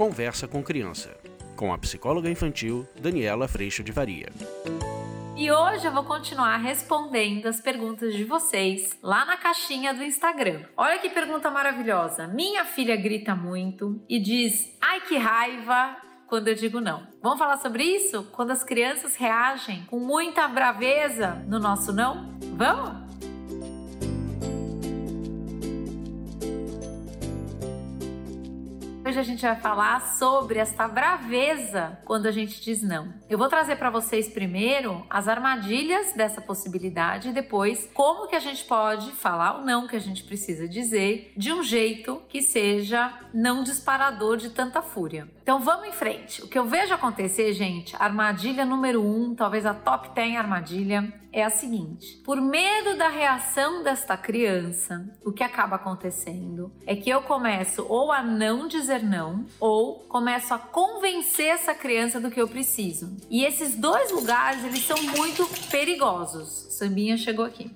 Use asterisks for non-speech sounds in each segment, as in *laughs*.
Conversa com Criança, com a psicóloga infantil Daniela Freixo de Varia. E hoje eu vou continuar respondendo as perguntas de vocês lá na caixinha do Instagram. Olha que pergunta maravilhosa. Minha filha grita muito e diz: "Ai que raiva", quando eu digo não. Vamos falar sobre isso? Quando as crianças reagem com muita braveza no nosso não? Vamos? Hoje a gente vai falar sobre esta braveza quando a gente diz não. Eu vou trazer para vocês primeiro as armadilhas dessa possibilidade e depois como que a gente pode falar o não que a gente precisa dizer de um jeito que seja não disparador de tanta fúria. Então vamos em frente. O que eu vejo acontecer, gente, armadilha número um, talvez a top 10 armadilha, é a seguinte: por medo da reação desta criança, o que acaba acontecendo é que eu começo ou a não dizer não, ou começo a convencer essa criança do que eu preciso. E esses dois lugares, eles são muito perigosos. Sambinha chegou aqui.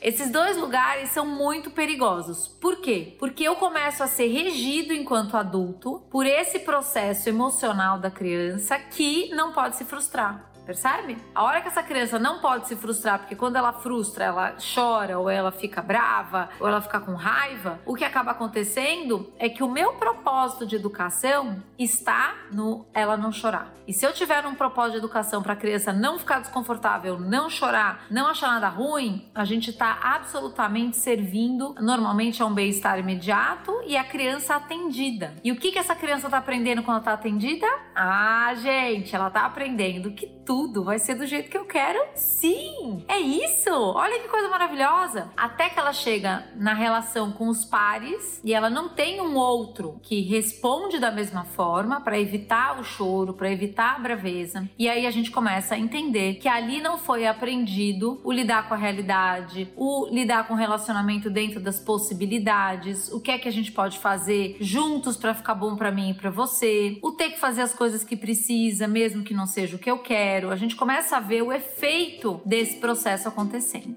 Esses dois lugares são muito perigosos. Por quê? Porque eu começo a ser regido enquanto adulto por esse processo emocional da criança que não pode se frustrar. Percebe? A hora que essa criança não pode se frustrar, porque quando ela frustra, ela chora, ou ela fica brava, ou ela fica com raiva, o que acaba acontecendo é que o meu propósito de educação está no ela não chorar. E se eu tiver um propósito de educação para a criança não ficar desconfortável, não chorar, não achar nada ruim, a gente está absolutamente servindo normalmente a um bem-estar imediato e a criança atendida. E o que, que essa criança está aprendendo quando está atendida? Ah, gente, ela está aprendendo que tudo tudo vai ser do jeito que eu quero? Sim! É isso! Olha que coisa maravilhosa! Até que ela chega na relação com os pares e ela não tem um outro que responde da mesma forma para evitar o choro, para evitar a braveza. E aí a gente começa a entender que ali não foi aprendido o lidar com a realidade, o lidar com o relacionamento dentro das possibilidades, o que é que a gente pode fazer juntos para ficar bom para mim e para você, o ter que fazer as coisas que precisa, mesmo que não seja o que eu quero a gente começa a ver o efeito desse processo acontecendo.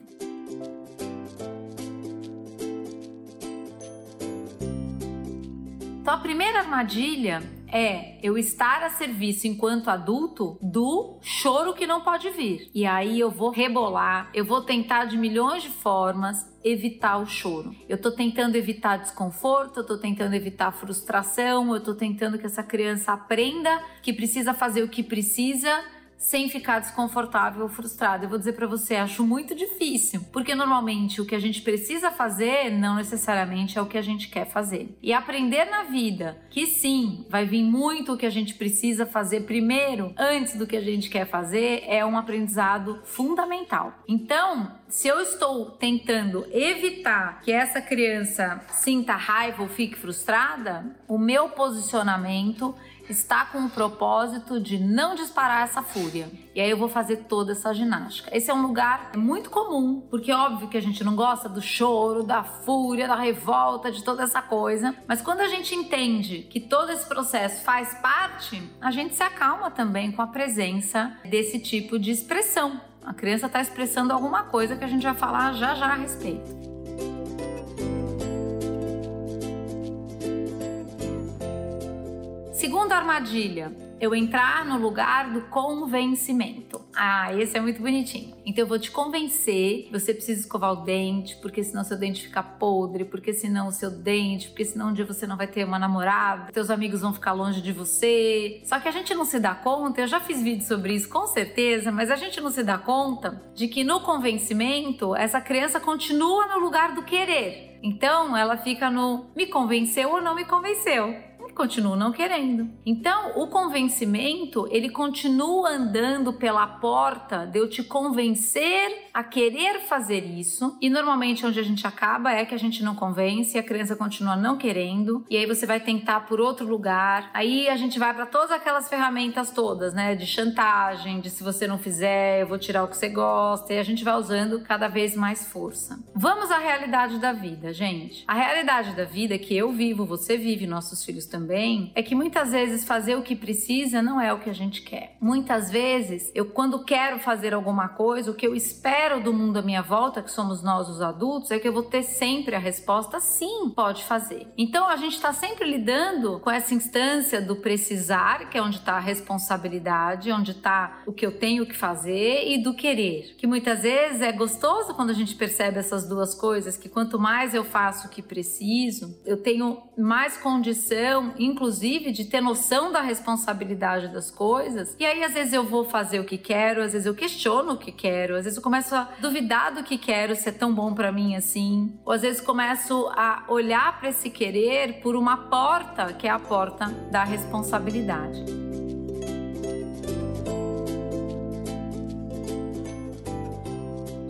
Então, a primeira armadilha é eu estar a serviço enquanto adulto do choro que não pode vir. E aí eu vou rebolar, eu vou tentar de milhões de formas evitar o choro. Eu tô tentando evitar desconforto, eu tô tentando evitar frustração, eu tô tentando que essa criança aprenda que precisa fazer o que precisa sem ficar desconfortável ou frustrado. Eu vou dizer para você, acho muito difícil, porque normalmente o que a gente precisa fazer não necessariamente é o que a gente quer fazer. E aprender na vida que sim, vai vir muito o que a gente precisa fazer primeiro, antes do que a gente quer fazer, é um aprendizado fundamental. Então, se eu estou tentando evitar que essa criança sinta raiva ou fique frustrada, o meu posicionamento está com o propósito de não disparar essa fúria. E aí eu vou fazer toda essa ginástica. Esse é um lugar muito comum, porque é óbvio que a gente não gosta do choro, da fúria, da revolta, de toda essa coisa. Mas quando a gente entende que todo esse processo faz parte, a gente se acalma também com a presença desse tipo de expressão. A criança está expressando alguma coisa que a gente vai falar já já a respeito. Segunda armadilha, eu entrar no lugar do convencimento. Ah, esse é muito bonitinho. Então eu vou te convencer, você precisa escovar o dente, porque senão seu dente fica podre, porque senão o seu dente, porque senão um dia você não vai ter uma namorada, teus amigos vão ficar longe de você. Só que a gente não se dá conta, eu já fiz vídeo sobre isso com certeza, mas a gente não se dá conta de que no convencimento essa criança continua no lugar do querer. Então ela fica no me convenceu ou não me convenceu continuo não querendo. Então, o convencimento, ele continua andando pela porta de eu te convencer a querer fazer isso. E normalmente onde a gente acaba é que a gente não convence, a criança continua não querendo, e aí você vai tentar por outro lugar. Aí a gente vai para todas aquelas ferramentas todas, né, de chantagem, de se você não fizer, eu vou tirar o que você gosta, e a gente vai usando cada vez mais força. Vamos à realidade da vida, gente. A realidade da vida é que eu vivo, você vive, nossos filhos também também é que muitas vezes fazer o que precisa não é o que a gente quer. Muitas vezes, eu quando quero fazer alguma coisa, o que eu espero do mundo à minha volta, que somos nós os adultos, é que eu vou ter sempre a resposta sim, pode fazer. Então a gente está sempre lidando com essa instância do precisar, que é onde está a responsabilidade, onde está o que eu tenho que fazer e do querer. Que muitas vezes é gostoso quando a gente percebe essas duas coisas, que quanto mais eu faço o que preciso, eu tenho mais condição, inclusive, de ter noção da responsabilidade das coisas. E aí, às vezes, eu vou fazer o que quero, às vezes eu questiono o que quero, às vezes eu começo a duvidar do que quero, se é tão bom para mim assim. Ou às vezes começo a olhar para esse querer por uma porta, que é a porta da responsabilidade.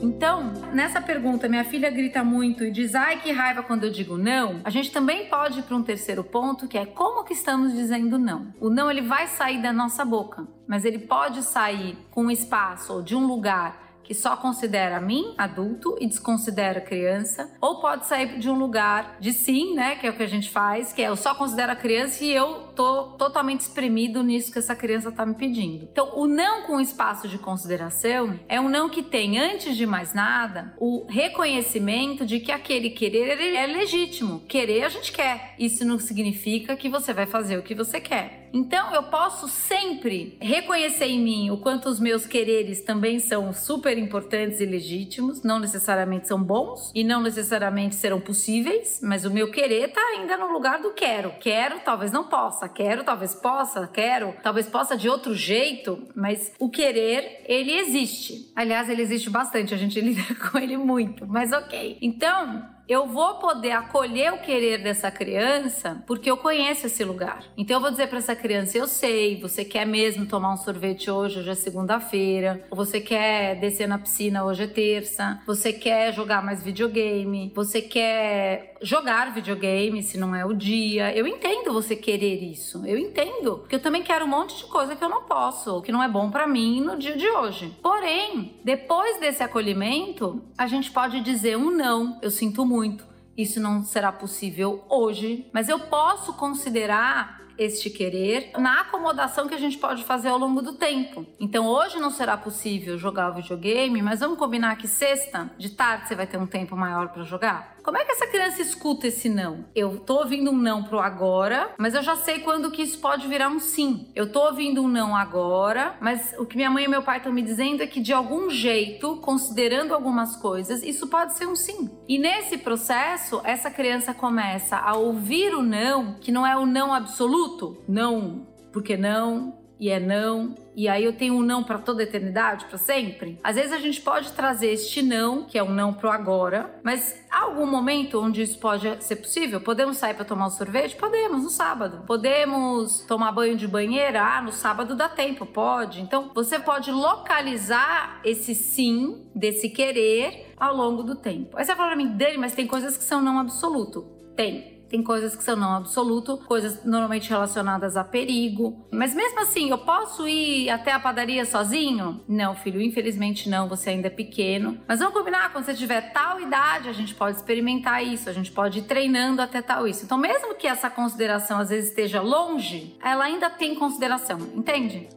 Então, nessa pergunta, minha filha grita muito e diz: "Ai, que raiva quando eu digo não". A gente também pode ir para um terceiro ponto, que é como que estamos dizendo não. O não ele vai sair da nossa boca, mas ele pode sair com um espaço ou de um lugar que só considera mim, adulto, e desconsidera criança, ou pode sair de um lugar de sim, né, que é o que a gente faz, que é eu só considero a criança e eu tô totalmente espremido nisso que essa criança tá me pedindo. Então, o não com espaço de consideração é um não que tem, antes de mais nada, o reconhecimento de que aquele querer é legítimo. Querer a gente quer. Isso não significa que você vai fazer o que você quer. Então eu posso sempre reconhecer em mim o quanto os meus quereres também são super importantes e legítimos, não necessariamente são bons e não necessariamente serão possíveis, mas o meu querer tá ainda no lugar do quero. Quero, talvez não possa, quero, talvez possa, quero, talvez possa de outro jeito, mas o querer, ele existe. Aliás, ele existe bastante, a gente *laughs* lida com ele muito, mas ok. Então, eu vou poder acolher o querer dessa criança porque eu conheço esse lugar. Então eu vou dizer para essa criança: eu sei, você quer mesmo tomar um sorvete hoje, hoje é segunda-feira, ou você quer descer na piscina, hoje é terça, você quer jogar mais videogame, você quer jogar videogame se não é o dia. Eu entendo você querer isso, eu entendo, porque eu também quero um monte de coisa que eu não posso, ou que não é bom para mim no dia de hoje. Porém, depois desse acolhimento, a gente pode dizer um não, eu sinto muito muito. Isso não será possível hoje, mas eu posso considerar este querer na acomodação que a gente pode fazer ao longo do tempo. Então hoje não será possível jogar o videogame, mas vamos combinar que sexta de tarde você vai ter um tempo maior para jogar? Como é que essa criança escuta esse não? Eu tô ouvindo um não pro agora, mas eu já sei quando que isso pode virar um sim. Eu tô ouvindo um não agora, mas o que minha mãe e meu pai estão me dizendo é que de algum jeito, considerando algumas coisas, isso pode ser um sim. E nesse processo, essa criança começa a ouvir o não, que não é o não absoluto, não porque não, e é não, e aí eu tenho um não para toda a eternidade, para sempre? Às vezes a gente pode trazer este não, que é um não pro agora, mas há algum momento onde isso pode ser possível? Podemos sair para tomar um sorvete? Podemos, no sábado. Podemos tomar banho de banheira? Ah, no sábado dá tempo, pode. Então você pode localizar esse sim, desse querer, ao longo do tempo. Aí você fala para mim, Dani, mas tem coisas que são não absoluto. Tem. Tem coisas que são não absoluto, coisas normalmente relacionadas a perigo. Mas mesmo assim, eu posso ir até a padaria sozinho? Não, filho, infelizmente não, você ainda é pequeno. Mas vamos combinar, quando você tiver tal idade, a gente pode experimentar isso, a gente pode ir treinando até tal isso. Então, mesmo que essa consideração às vezes esteja longe, ela ainda tem consideração, entende?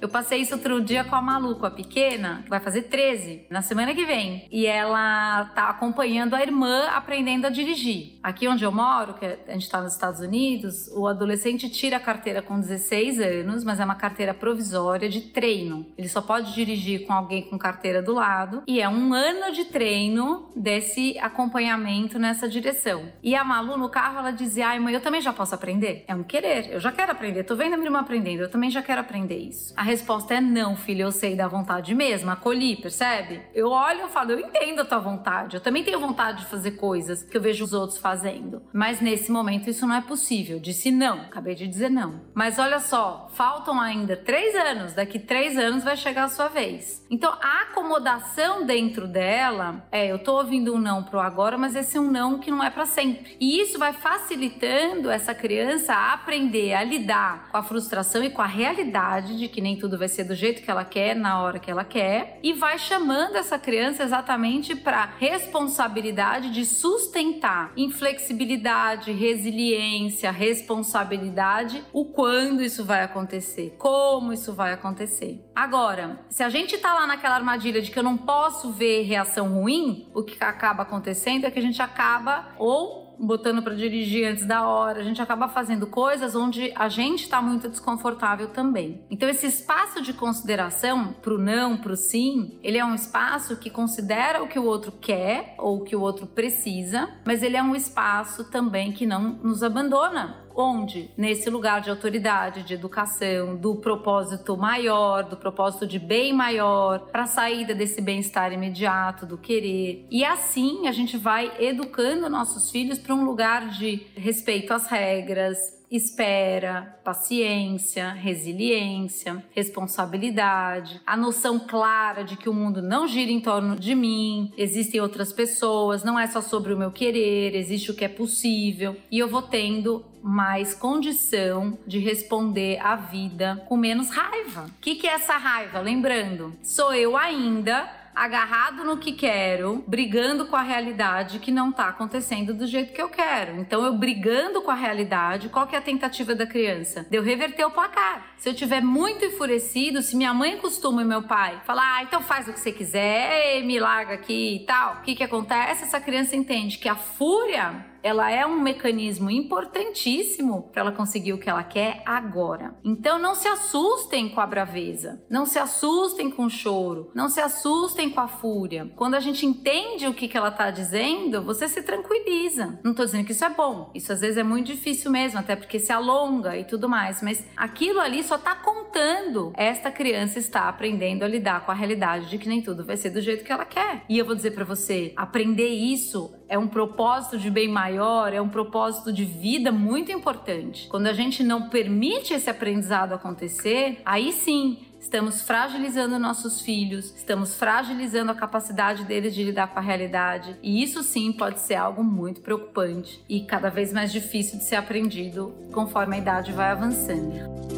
Eu passei isso outro dia com a Malu, com a pequena, que vai fazer 13 na semana que vem. E ela tá acompanhando a irmã aprendendo a dirigir. Aqui onde eu moro, que a gente tá nos Estados Unidos, o adolescente tira a carteira com 16 anos, mas é uma carteira provisória de treino. Ele só pode dirigir com alguém com carteira do lado. E é um ano de treino desse acompanhamento nessa direção. E a Malu no carro, ela dizia: Ai, mãe, eu também já posso aprender. É um querer, eu já quero aprender. Tô vendo a minha irmã aprendendo, eu também já quero aprender isso. A resposta é não, filho, eu sei da vontade mesmo, acolhi, percebe? Eu olho e falo, eu entendo a tua vontade, eu também tenho vontade de fazer coisas que eu vejo os outros fazendo. Mas nesse momento isso não é possível. Disse não, acabei de dizer não. Mas olha só, faltam ainda três anos, daqui três anos vai chegar a sua vez. Então a acomodação dentro dela é, eu tô ouvindo um não pro agora, mas esse é um não que não é para sempre. E isso vai facilitando essa criança a aprender a lidar com a frustração e com a realidade de que nem tudo vai ser do jeito que ela quer, na hora que ela quer, e vai chamando essa criança exatamente para responsabilidade de sustentar inflexibilidade, resiliência, responsabilidade, o quando isso vai acontecer, como isso vai acontecer. Agora, se a gente tá lá naquela armadilha de que eu não posso ver reação ruim, o que acaba acontecendo é que a gente acaba ou botando para dirigir antes da hora, a gente acaba fazendo coisas onde a gente está muito desconfortável também. Então esse espaço de consideração para o não, para o sim, ele é um espaço que considera o que o outro quer ou o que o outro precisa, mas ele é um espaço também que não nos abandona onde? Nesse lugar de autoridade, de educação, do propósito maior, do propósito de bem maior, para a saída desse bem-estar imediato, do querer. E assim a gente vai educando nossos filhos para um lugar de respeito às regras, espera, paciência, resiliência, responsabilidade, a noção clara de que o mundo não gira em torno de mim, existem outras pessoas, não é só sobre o meu querer, existe o que é possível e eu vou tendo mais condição de responder à vida com menos raiva. O que, que é essa raiva? Lembrando, sou eu ainda agarrado no que quero, brigando com a realidade que não tá acontecendo do jeito que eu quero. Então eu brigando com a realidade, qual que é a tentativa da criança? De eu reverter o placar. Se eu tiver muito enfurecido, se minha mãe costuma e meu pai falar, ah, então faz o que você quiser, me larga aqui e tal, o que que acontece? Essa criança entende que a fúria ela é um mecanismo importantíssimo para ela conseguir o que ela quer agora. Então não se assustem com a braveza, não se assustem com o choro, não se assustem com a fúria. Quando a gente entende o que, que ela está dizendo, você se tranquiliza. Não estou dizendo que isso é bom, isso às vezes é muito difícil mesmo, até porque se alonga e tudo mais, mas aquilo ali só está contando. Esta criança está aprendendo a lidar com a realidade de que nem tudo vai ser do jeito que ela quer. E eu vou dizer para você, aprender isso é um propósito de bem maior, é um propósito de vida muito importante. Quando a gente não permite esse aprendizado acontecer, aí sim estamos fragilizando nossos filhos, estamos fragilizando a capacidade deles de lidar com a realidade. E isso sim pode ser algo muito preocupante e cada vez mais difícil de ser aprendido conforme a idade vai avançando.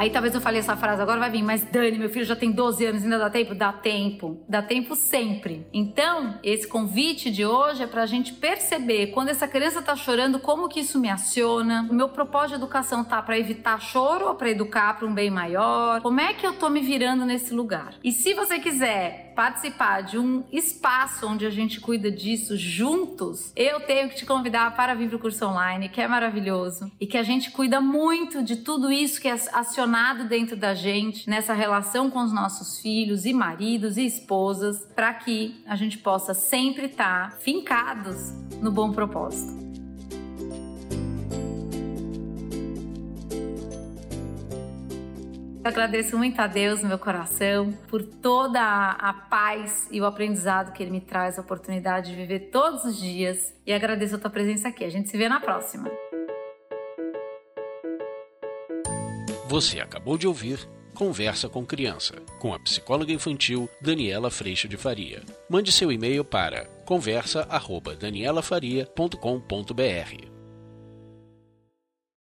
Aí talvez eu falei essa frase agora, vai vir, mas Dani, meu filho já tem 12 anos, ainda dá tempo? Dá tempo. Dá tempo sempre. Então, esse convite de hoje é pra gente perceber quando essa criança tá chorando, como que isso me aciona. O meu propósito de educação tá para evitar choro ou para educar para um bem maior? Como é que eu tô me virando nesse lugar? E se você quiser participar de um espaço onde a gente cuida disso juntos, eu tenho que te convidar para vir para o curso online, que é maravilhoso e que a gente cuida muito de tudo isso que é acionado dentro da gente nessa relação com os nossos filhos e maridos e esposas, para que a gente possa sempre estar fincados no bom propósito. Eu agradeço muito a Deus no meu coração por toda a, paz e o aprendizado que Ele me traz, a oportunidade de viver todos os dias. E agradeço a tua presença aqui. A gente se vê na próxima. Você acabou de ouvir Conversa com Criança, com a psicóloga infantil Daniela Freixo de Faria. Mande seu e-mail para conversa@danielafaria.com.br.